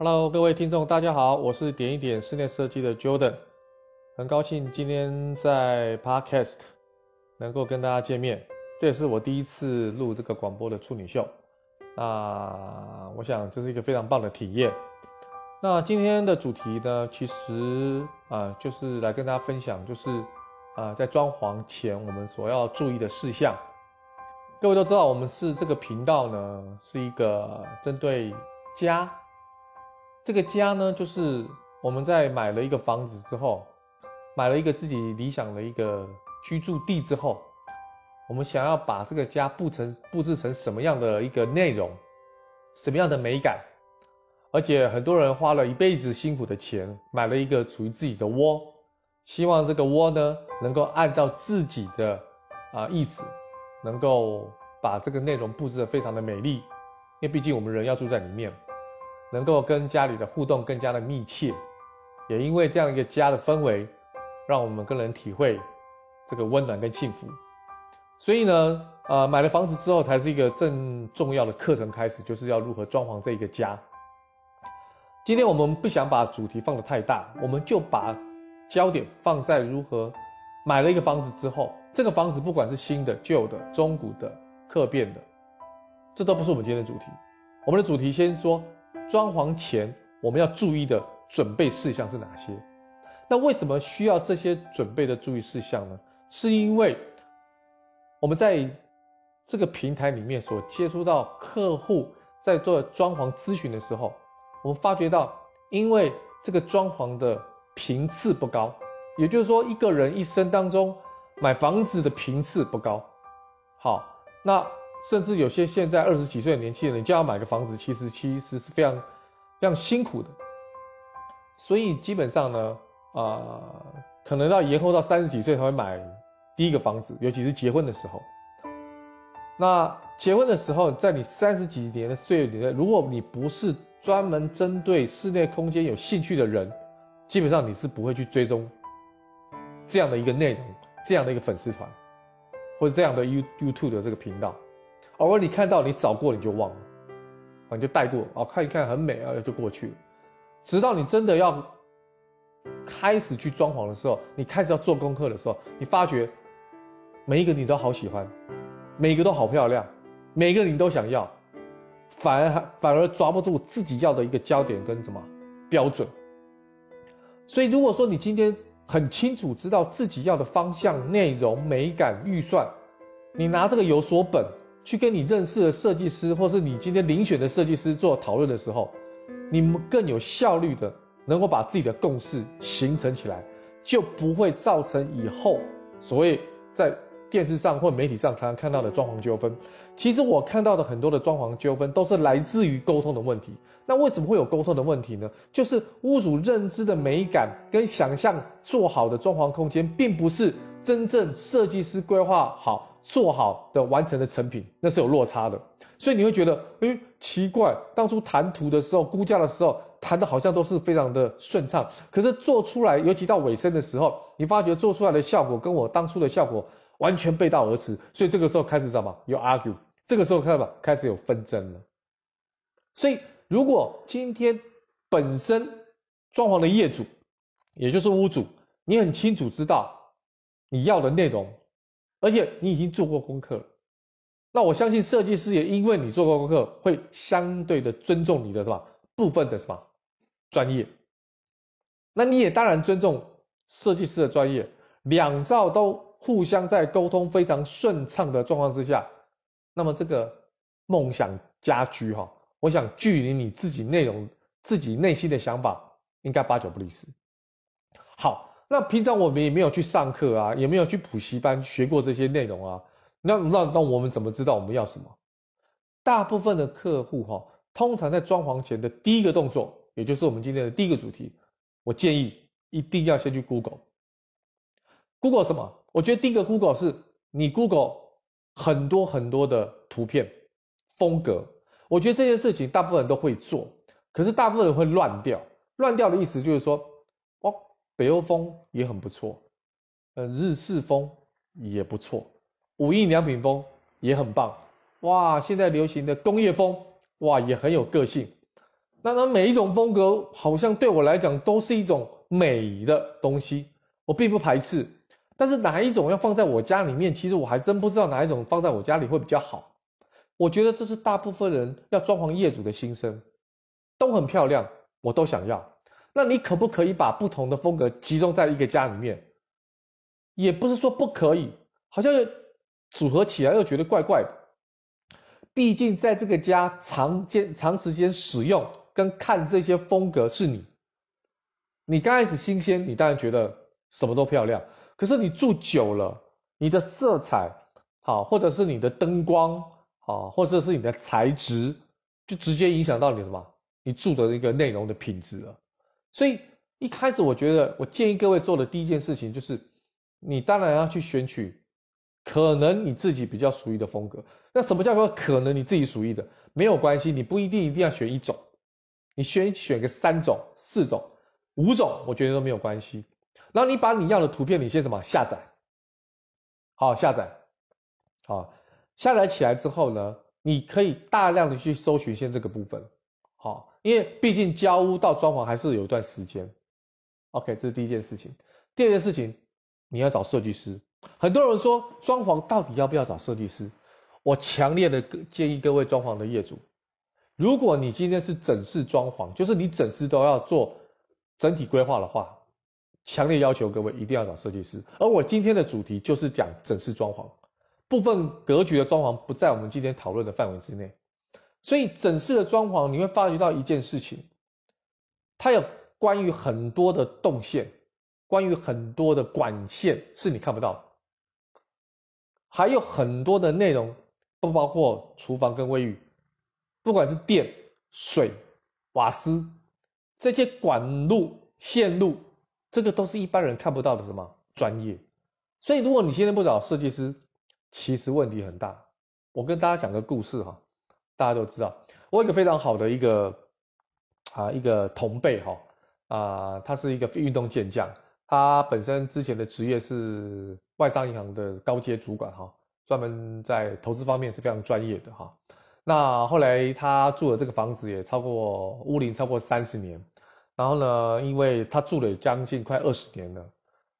Hello，各位听众，大家好，我是点一点室内设计的 Jordan，很高兴今天在 Podcast 能够跟大家见面，这也是我第一次录这个广播的处女秀，那我想这是一个非常棒的体验。那今天的主题呢，其实啊、呃，就是来跟大家分享，就是啊、呃，在装潢前我们所要注意的事项。各位都知道，我们是这个频道呢，是一个针对家。这个家呢，就是我们在买了一个房子之后，买了一个自己理想的一个居住地之后，我们想要把这个家布成布置成什么样的一个内容，什么样的美感，而且很多人花了一辈子辛苦的钱买了一个属于自己的窝，希望这个窝呢能够按照自己的啊意思，能够把这个内容布置得非常的美丽，因为毕竟我们人要住在里面。能够跟家里的互动更加的密切，也因为这样一个家的氛围，让我们更能体会这个温暖跟幸福。所以呢，呃，买了房子之后，才是一个正重要的课程开始，就是要如何装潢这一个家。今天我们不想把主题放得太大，我们就把焦点放在如何买了一个房子之后，这个房子不管是新的、旧的、中古的、客变的，这都不是我们今天的主题。我们的主题先说。装潢前我们要注意的准备事项是哪些？那为什么需要这些准备的注意事项呢？是因为我们在这个平台里面所接触到客户在做装潢咨询的时候，我们发觉到，因为这个装潢的频次不高，也就是说，一个人一生当中买房子的频次不高。好，那。甚至有些现在二十几岁的年轻人，你叫他买个房子，其实其实是非常非常辛苦的。所以基本上呢，啊、可能要延后到三十几岁才会买第一个房子，尤其是结婚的时候。那结婚的时候，在你三十几年的岁月里面，如果你不是专门针对室内空间有兴趣的人，基本上你是不会去追踪这样的一个内容，这样的一个粉丝团，或者这样的 You YouTube 的这个频道。偶尔你看到，你扫过你就忘了，啊，你就带过，哦，看一看很美啊，就过去了。直到你真的要开始去装潢的时候，你开始要做功课的时候，你发觉每一个你都好喜欢，每一个都好漂亮，每一个你都想要，反而反而抓不住自己要的一个焦点跟什么标准。所以如果说你今天很清楚知道自己要的方向、内容、美感、预算，你拿这个有所本。去跟你认识的设计师，或是你今天遴选的设计师做讨论的时候，你们更有效率的能够把自己的共识形成起来，就不会造成以后所谓在电视上或媒体上常常看到的装潢纠纷。其实我看到的很多的装潢纠纷都是来自于沟通的问题。那为什么会有沟通的问题呢？就是屋主认知的美感跟想象做好的装潢空间，并不是真正设计师规划好。做好的完成的成品，那是有落差的，所以你会觉得，哎、奇怪，当初谈图的时候，估价的时候，谈的好像都是非常的顺畅，可是做出来，尤其到尾声的时候，你发觉做出来的效果跟我当初的效果完全背道而驰，所以这个时候开始什么？有 argue，这个时候看到吗？开始有纷争了。所以，如果今天本身装潢的业主，也就是屋主，你很清楚知道你要的内容。而且你已经做过功课了，那我相信设计师也因为你做过功课，会相对的尊重你的什么部分的什么专业。那你也当然尊重设计师的专业，两造都互相在沟通非常顺畅的状况之下，那么这个梦想家居哈，我想距离你自己内容、自己内心的想法，应该八九不离十。好。那平常我们也没有去上课啊，也没有去补习班学过这些内容啊。那那那我们怎么知道我们要什么？大部分的客户哈，通常在装潢前的第一个动作，也就是我们今天的第一个主题，我建议一定要先去 Google。Google 什么？我觉得第一个 Google 是你 Google 很多很多的图片风格。我觉得这件事情大部分人都会做，可是大部分人会乱掉。乱掉的意思就是说。北欧风也很不错，呃，日式风也不错，无印良品风也很棒，哇！现在流行的工业风，哇，也很有个性。那那每一种风格好像对我来讲都是一种美的东西，我并不排斥。但是哪一种要放在我家里面，其实我还真不知道哪一种放在我家里会比较好。我觉得这是大部分人要装潢业主的心声，都很漂亮，我都想要。那你可不可以把不同的风格集中在一个家里面？也不是说不可以，好像组合起来又觉得怪怪的。毕竟在这个家长间长时间使用跟看这些风格是你，你刚开始新鲜，你当然觉得什么都漂亮。可是你住久了，你的色彩好，或者是你的灯光好，或者是你的材质，就直接影响到你什么？你住的一个内容的品质了。所以一开始我觉得，我建议各位做的第一件事情就是，你当然要去选取可能你自己比较属于的风格。那什么叫做可能你自己属于的？没有关系，你不一定一定要选一种，你选选个三种、四种、五种，我觉得都没有关系。然后你把你要的图片，你先什么下载，好下载，好下载起来之后呢，你可以大量的去搜寻先这个部分，好，因为毕竟交屋到装潢还是有一段时间，OK，这是第一件事情。第二件事情，你要找设计师。很多人说装潢到底要不要找设计师？我强烈的建议各位装潢的业主，如果你今天是整室装潢，就是你整室都要做整体规划的话。强烈要求各位一定要找设计师，而我今天的主题就是讲整室装潢，部分格局的装潢不在我们今天讨论的范围之内，所以整室的装潢你会发觉到一件事情，它有关于很多的动线，关于很多的管线是你看不到，还有很多的内容不包括厨房跟卫浴，不管是电、水、瓦斯这些管路线路。这个都是一般人看不到的什么专业，所以如果你现在不找设计师，其实问题很大。我跟大家讲个故事哈，大家都知道，我有一个非常好的一个啊一个同辈哈啊，他是一个运动健将，他本身之前的职业是外商银行的高阶主管哈，专门在投资方面是非常专业的哈。那后来他住的这个房子也超过屋龄超过三十年。然后呢，因为他住了将近快二十年了，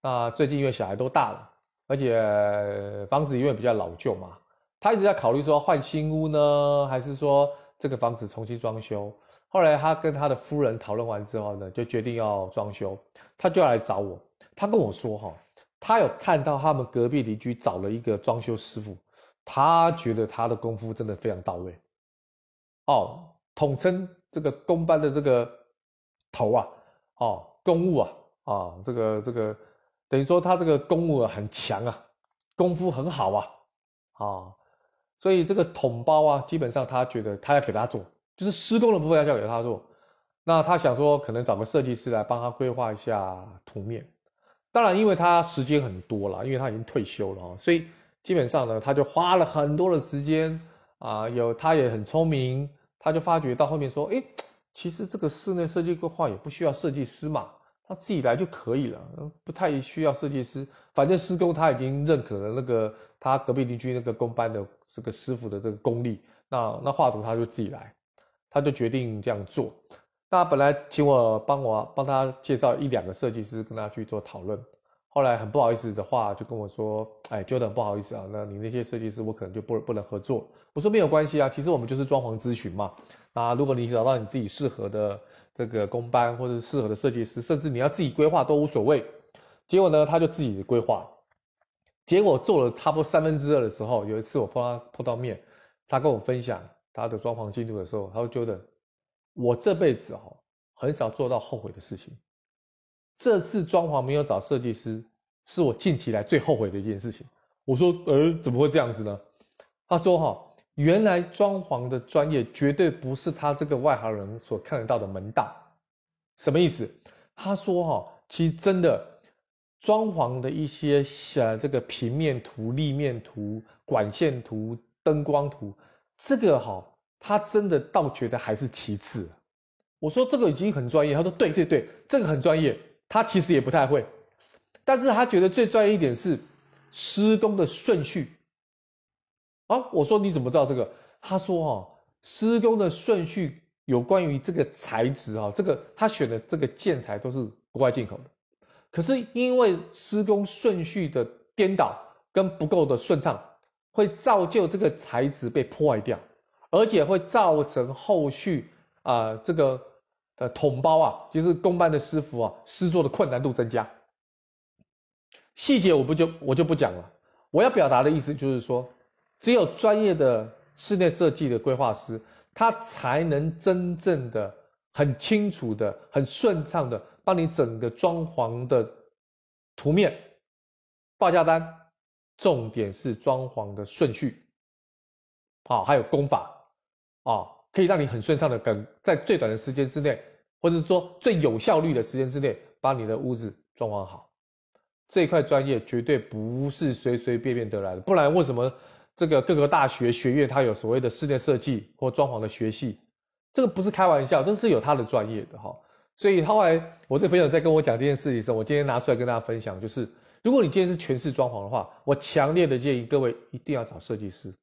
那最近因为小孩都大了，而且房子因为比较老旧嘛，他一直在考虑说换新屋呢，还是说这个房子重新装修。后来他跟他的夫人讨论完之后呢，就决定要装修，他就要来找我。他跟我说哈，他有看到他们隔壁邻居找了一个装修师傅，他觉得他的功夫真的非常到位。哦，统称这个工班的这个。头啊，哦，工务啊，啊、哦，这个这个，等于说他这个工务很强啊，功夫很好啊，啊、所以这个统包啊，基本上他觉得他要给他做，就是施工的部分要交给他做。那他想说，可能找个设计师来帮他规划一下图面。当然，因为他时间很多了，因为他已经退休了啊，所以基本上呢，他就花了很多的时间啊，有他也很聪明，他就发觉到后面说，诶其实这个室内设计规划也不需要设计师嘛，他自己来就可以了，不太需要设计师。反正施工他已经认可了那个他隔壁邻居那个工班的这个师傅的这个功力，那那画图他就自己来，他就决定这样做。那本来请我帮我帮他介绍一两个设计师跟他去做讨论，后来很不好意思的话就跟我说，哎，Jordan 不好意思啊，那你那些设计师我可能就不不能合作。我说没有关系啊，其实我们就是装潢咨询嘛。啊，如果你找到你自己适合的这个工班，或者适合的设计师，甚至你要自己规划都无所谓。结果呢，他就自己规划。结果做了差不多三分之二的时候，有一次我碰他碰到面，他跟我分享他的装潢进度的时候，他就觉得我这辈子哈很少做到后悔的事情。这次装潢没有找设计师，是我近期来最后悔的一件事情。我说，呃，怎么会这样子呢？他说，哈。原来装潢的专业绝对不是他这个外行人所看得到的门道，什么意思？他说哈，其实真的装潢的一些呃这个平面图、立面图、管线图、灯光图，这个哈，他真的倒觉得还是其次。我说这个已经很专业，他说对对对，这个很专业，他其实也不太会，但是他觉得最专业一点是施工的顺序。啊，我说你怎么知道这个？他说哈，施工的顺序有关于这个材质啊，这个他选的这个建材都是国外进口的，可是因为施工顺序的颠倒跟不够的顺畅，会造就这个材质被破坏掉，而且会造成后续啊、这个呃统包啊，就是工班的师傅啊施作的困难度增加。细节我不就我就不讲了，我要表达的意思就是说，只有专业的室内设计的规划师。他才能真正的、很清楚的、很顺畅的帮你整个装潢的图面、报价单，重点是装潢的顺序，好，还有工法，啊，可以让你很顺畅的跟在最短的时间之内，或者是说最有效率的时间之内，把你的屋子装潢好。这一块专业绝对不是随随便便得来的，不然为什么？这个各个大学学院，它有所谓的室内设计或装潢的学系，这个不是开玩笑，这是有它的专业的哈。所以后来我这朋友在跟我讲这件事情的时候，我今天拿出来跟大家分享，就是如果你今天是全室装潢的话，我强烈的建议各位一定要找设计师，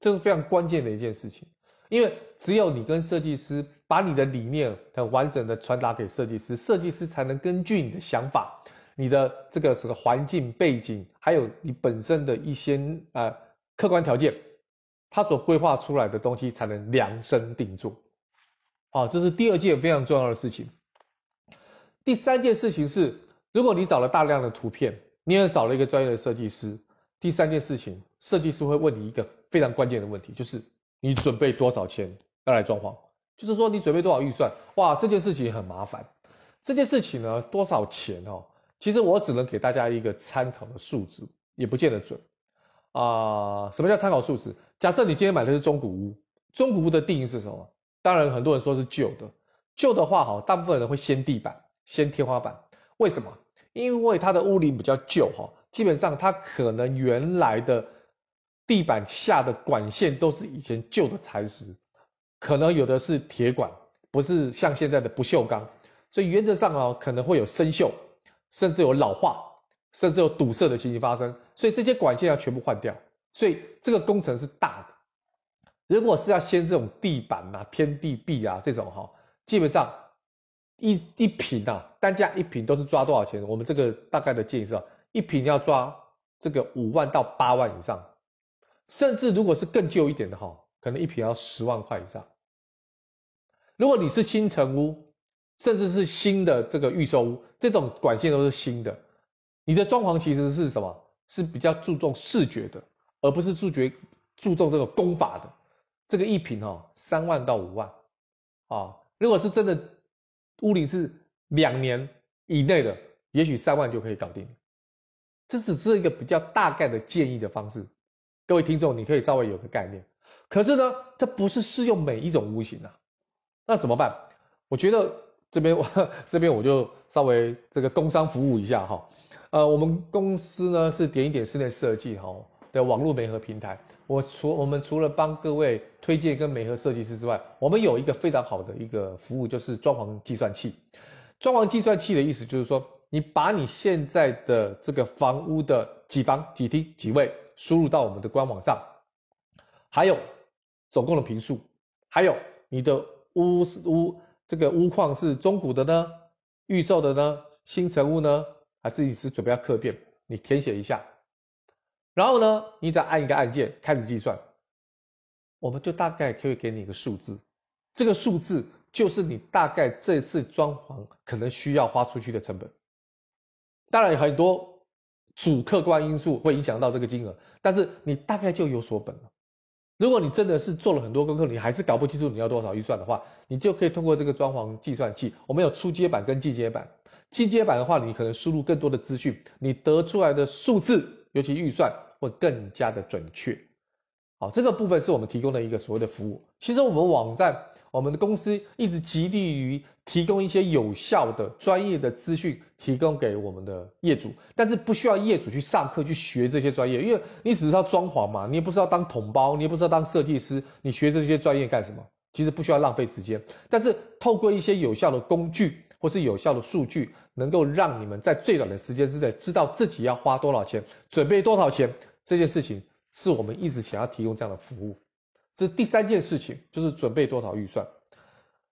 这是非常关键的一件事情，因为只有你跟设计师把你的理念很完整的传达给设计师，设计师才能根据你的想法、你的这个这个环境背景，还有你本身的一些呃。客观条件，他所规划出来的东西才能量身定做，好，这是第二件非常重要的事情。第三件事情是，如果你找了大量的图片，你也找了一个专业的设计师，第三件事情，设计师会问你一个非常关键的问题，就是你准备多少钱要来装潢？就是说你准备多少预算？哇，这件事情很麻烦。这件事情呢，多少钱哦？其实我只能给大家一个参考的数字，也不见得准。啊、什么叫参考数值？假设你今天买的是中古屋，中古屋的定义是什么？当然，很多人说是旧的。旧的话，哈，大部分人会掀地板，掀天花板。为什么？因为它的屋龄比较旧，哈，基本上它可能原来的地板下的管线都是以前旧的材质，可能有的是铁管，不是像现在的不锈钢，所以原则上啊，可能会有生锈，甚至有老化。甚至有堵塞的情形发生，所以这些管线要全部换掉，所以这个工程是大的。如果是要掀这种地板啊、天地壁啊这种哈，基本上一一平啊，单价一平都是抓多少钱？我们这个大概的建议是，一平要抓这个五万到八万以上，甚至如果是更旧一点的哈，可能一平要十万块以上。如果你是新成屋，甚至是新的这个预售屋，这种管线都是新的。你的装潢其实是什么？是比较注重视觉的，而不是注觉注重这个功法的。这个一坪哈，三万到五万，啊，如果是真的屋龄是两年以内的，也许三万就可以搞定。这只是一个比较大概的建议的方式，各位听众你可以稍微有个概念。可是呢，这不是适用每一种屋型啊，那怎么办？我觉得这边我这边我就稍微这个工商服务一下哈。呃，我们公司呢是点一点室内设计哈的网络媒合平台。我除我们除了帮各位推荐跟美合设计师之外，我们有一个非常好的一个服务，就是装潢计算器。装潢计算器的意思就是说，你把你现在的这个房屋的几房几厅几卫输入到我们的官网上，还有总共的坪数，还有你的屋是屋这个屋况是中古的呢，预售的呢，新成屋呢？还是你是准备要客变，你填写一下，然后呢，你再按一个按键开始计算，我们就大概可以给你一个数字，这个数字就是你大概这次装潢可能需要花出去的成本。当然很多主客观因素会影响到这个金额，但是你大概就有所本了。如果你真的是做了很多功课，你还是搞不清楚你要多少预算的话，你就可以通过这个装潢计算器，我们有初阶版跟进阶版。进阶版的话，你可能输入更多的资讯，你得出来的数字，尤其预算会更加的准确。好，这个部分是我们提供的一个所谓的服务。其实我们网站，我们的公司一直极力于提供一些有效的、专业的资讯，提供给我们的业主。但是不需要业主去上课去学这些专业，因为你只是要装潢嘛，你也不是要当统包，你也不是要当设计师，你学这些专业干什么？其实不需要浪费时间。但是透过一些有效的工具。或是有效的数据，能够让你们在最短的时间之内知道自己要花多少钱，准备多少钱。这件事情是我们一直想要提供这样的服务。这是第三件事情，就是准备多少预算。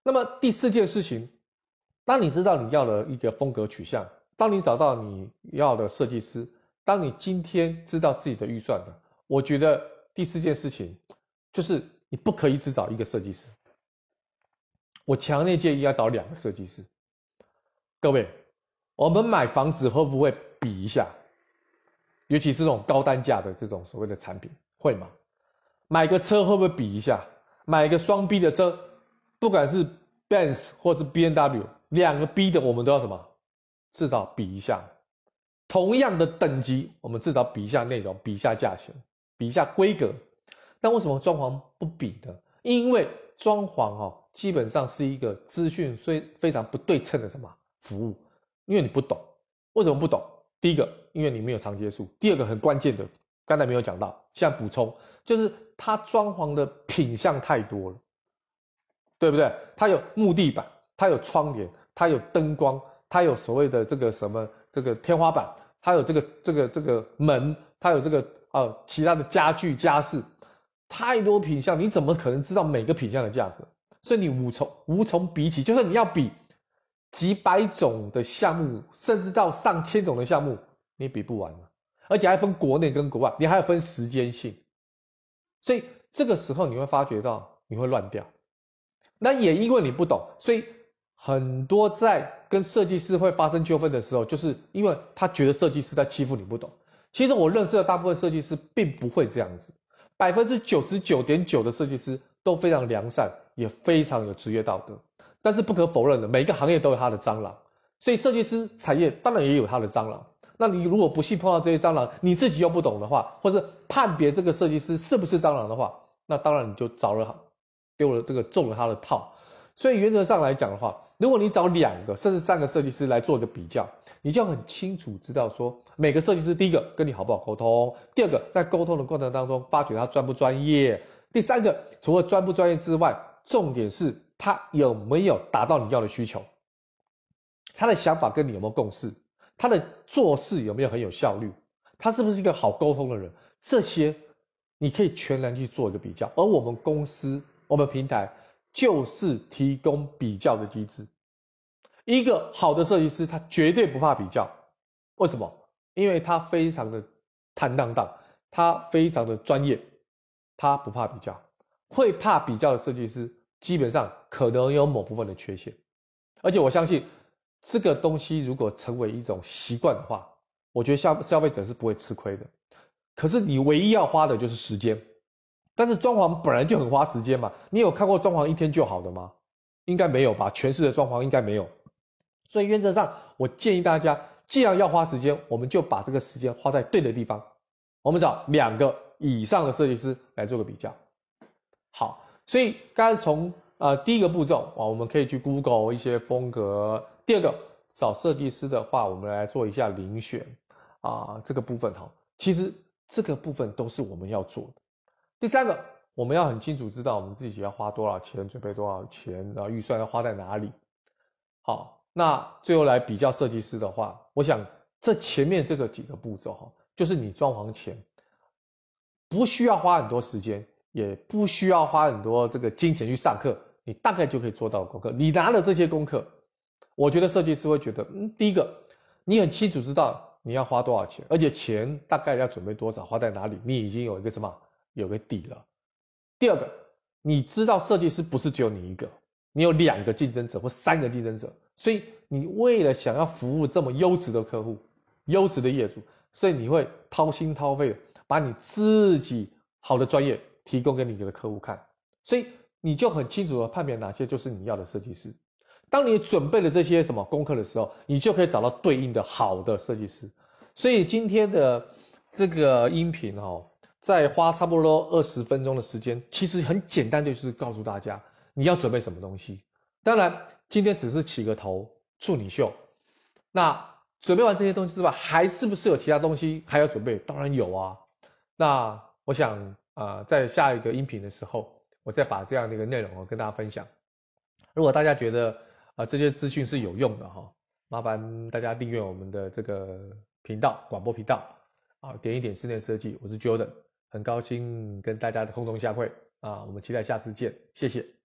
那么第四件事情，当你知道你要的一个风格取向，当你找到你要的设计师，当你今天知道自己的预算了，我觉得第四件事情就是你不可以只找一个设计师。我强烈建议要找两个设计师。各位，我们买房子会不会比一下？尤其是这种高单价的这种所谓的产品，会吗？买个车会不会比一下？买个双 B 的车？不管是 Benz 或是 BMW，两个 B 的我们都要什么？至少比一下。同样的等级，我们至少比一下内容，比一下价钱，比一下规格。但为什么装潢不比呢？因为装潢哦，基本上是一个资讯非非常不对称的什么服务？因为你不懂。为什么不懂？第一个，因为你没有常接触；第二个，很关键的，刚才没有讲到，现在补充，就是它装潢的品相太多了。对不对？它有木地板，它有窗帘，它有灯光，它有所谓的这个什么这个天花板，它有这个这个这个门，它有这个呃其他的家具家饰，太多品相，你怎么可能知道每个品相的价格？所以你无从无从比起，就算你要比几百种的项目，甚至到上千种的项目，你比不完了，而且还分国内跟国外，你还要分时间性，所以这个时候你会发觉到你会乱掉。那也因为你不懂，所以很多在跟设计师会发生纠纷的时候，就是因为他觉得设计师在欺负你不懂。其实我认识的大部分设计师并不会这样子，百分之九十九点九的设计师都非常良善，也非常有职业道德。但是不可否认的，每一个行业都有他的蟑螂，所以设计师产业当然也有他的蟑螂。那你如果不幸碰到这些蟑螂，你自己又不懂的话，或是判别这个设计师是不是蟑螂的话，那当然你就着了丢了这个中了他的套，所以原则上来讲的话，如果你找两个甚至三个设计师来做一个比较，你就很清楚知道说每个设计师第一个跟你好不好沟通，第二个在沟通的过程当中发觉他专不专业，第三个除了专不专业之外，重点是他有没有达到你要的需求，他的想法跟你有没有共识，他的做事有没有很有效率，他是不是一个好沟通的人，这些你可以全然去做一个比较，而我们公司。我们平台就是提供比较的机制。一个好的设计师，他绝对不怕比较。为什么？因为他非常的坦荡荡，他非常的专业，他不怕比较。会怕比较的设计师，基本上可能有某部分的缺陷。而且我相信，这个东西如果成为一种习惯的话，我觉得消消费者是不会吃亏的。可是你唯一要花的就是时间。但是装潢本来就很花时间嘛，你有看过装潢一天就好的吗？应该没有吧，全市的装潢应该没有。所以原则上，我建议大家，既然要花时间，我们就把这个时间花在对的地方。我们找两个以上的设计师来做个比较。好，所以刚才从呃第一个步骤啊，我们可以去 Google 一些风格。第二个找设计师的话，我们来做一下遴选啊，这个部分哈，其实这个部分都是我们要做的。第三个，我们要很清楚知道我们自己要花多少钱，准备多少钱，然后预算要花在哪里。好，那最后来比较设计师的话，我想这前面这个几个步骤哈，就是你装潢前不需要花很多时间，也不需要花很多这个金钱去上课，你大概就可以做到功课。你拿了这些功课，我觉得设计师会觉得，嗯，第一个，你很清楚知道你要花多少钱，而且钱大概要准备多少，花在哪里，你已经有一个什么？有个底了。第二个，你知道设计师不是只有你一个，你有两个竞争者或三个竞争者，所以你为了想要服务这么优质的客户、优质的业主，所以你会掏心掏肺的把你自己好的专业提供给你的客户看，所以你就很清楚的判别哪些就是你要的设计师。当你准备了这些什么功课的时候，你就可以找到对应的好的设计师。所以今天的这个音频哦。再花差不多二十分钟的时间，其实很简单，就是告诉大家你要准备什么东西。当然，今天只是起个头，处女秀。那准备完这些东西之外，还是不是有其他东西还要准备？当然有啊。那我想啊、在下一个音频的时候，我再把这样的一个内容跟大家分享。如果大家觉得啊、这些资讯是有用的哈，麻烦大家订阅我们的这个频道，广播频道啊，点一点室内设计，我是 Jordan。很高兴跟大家的空中相会啊！我们期待下次见，谢谢。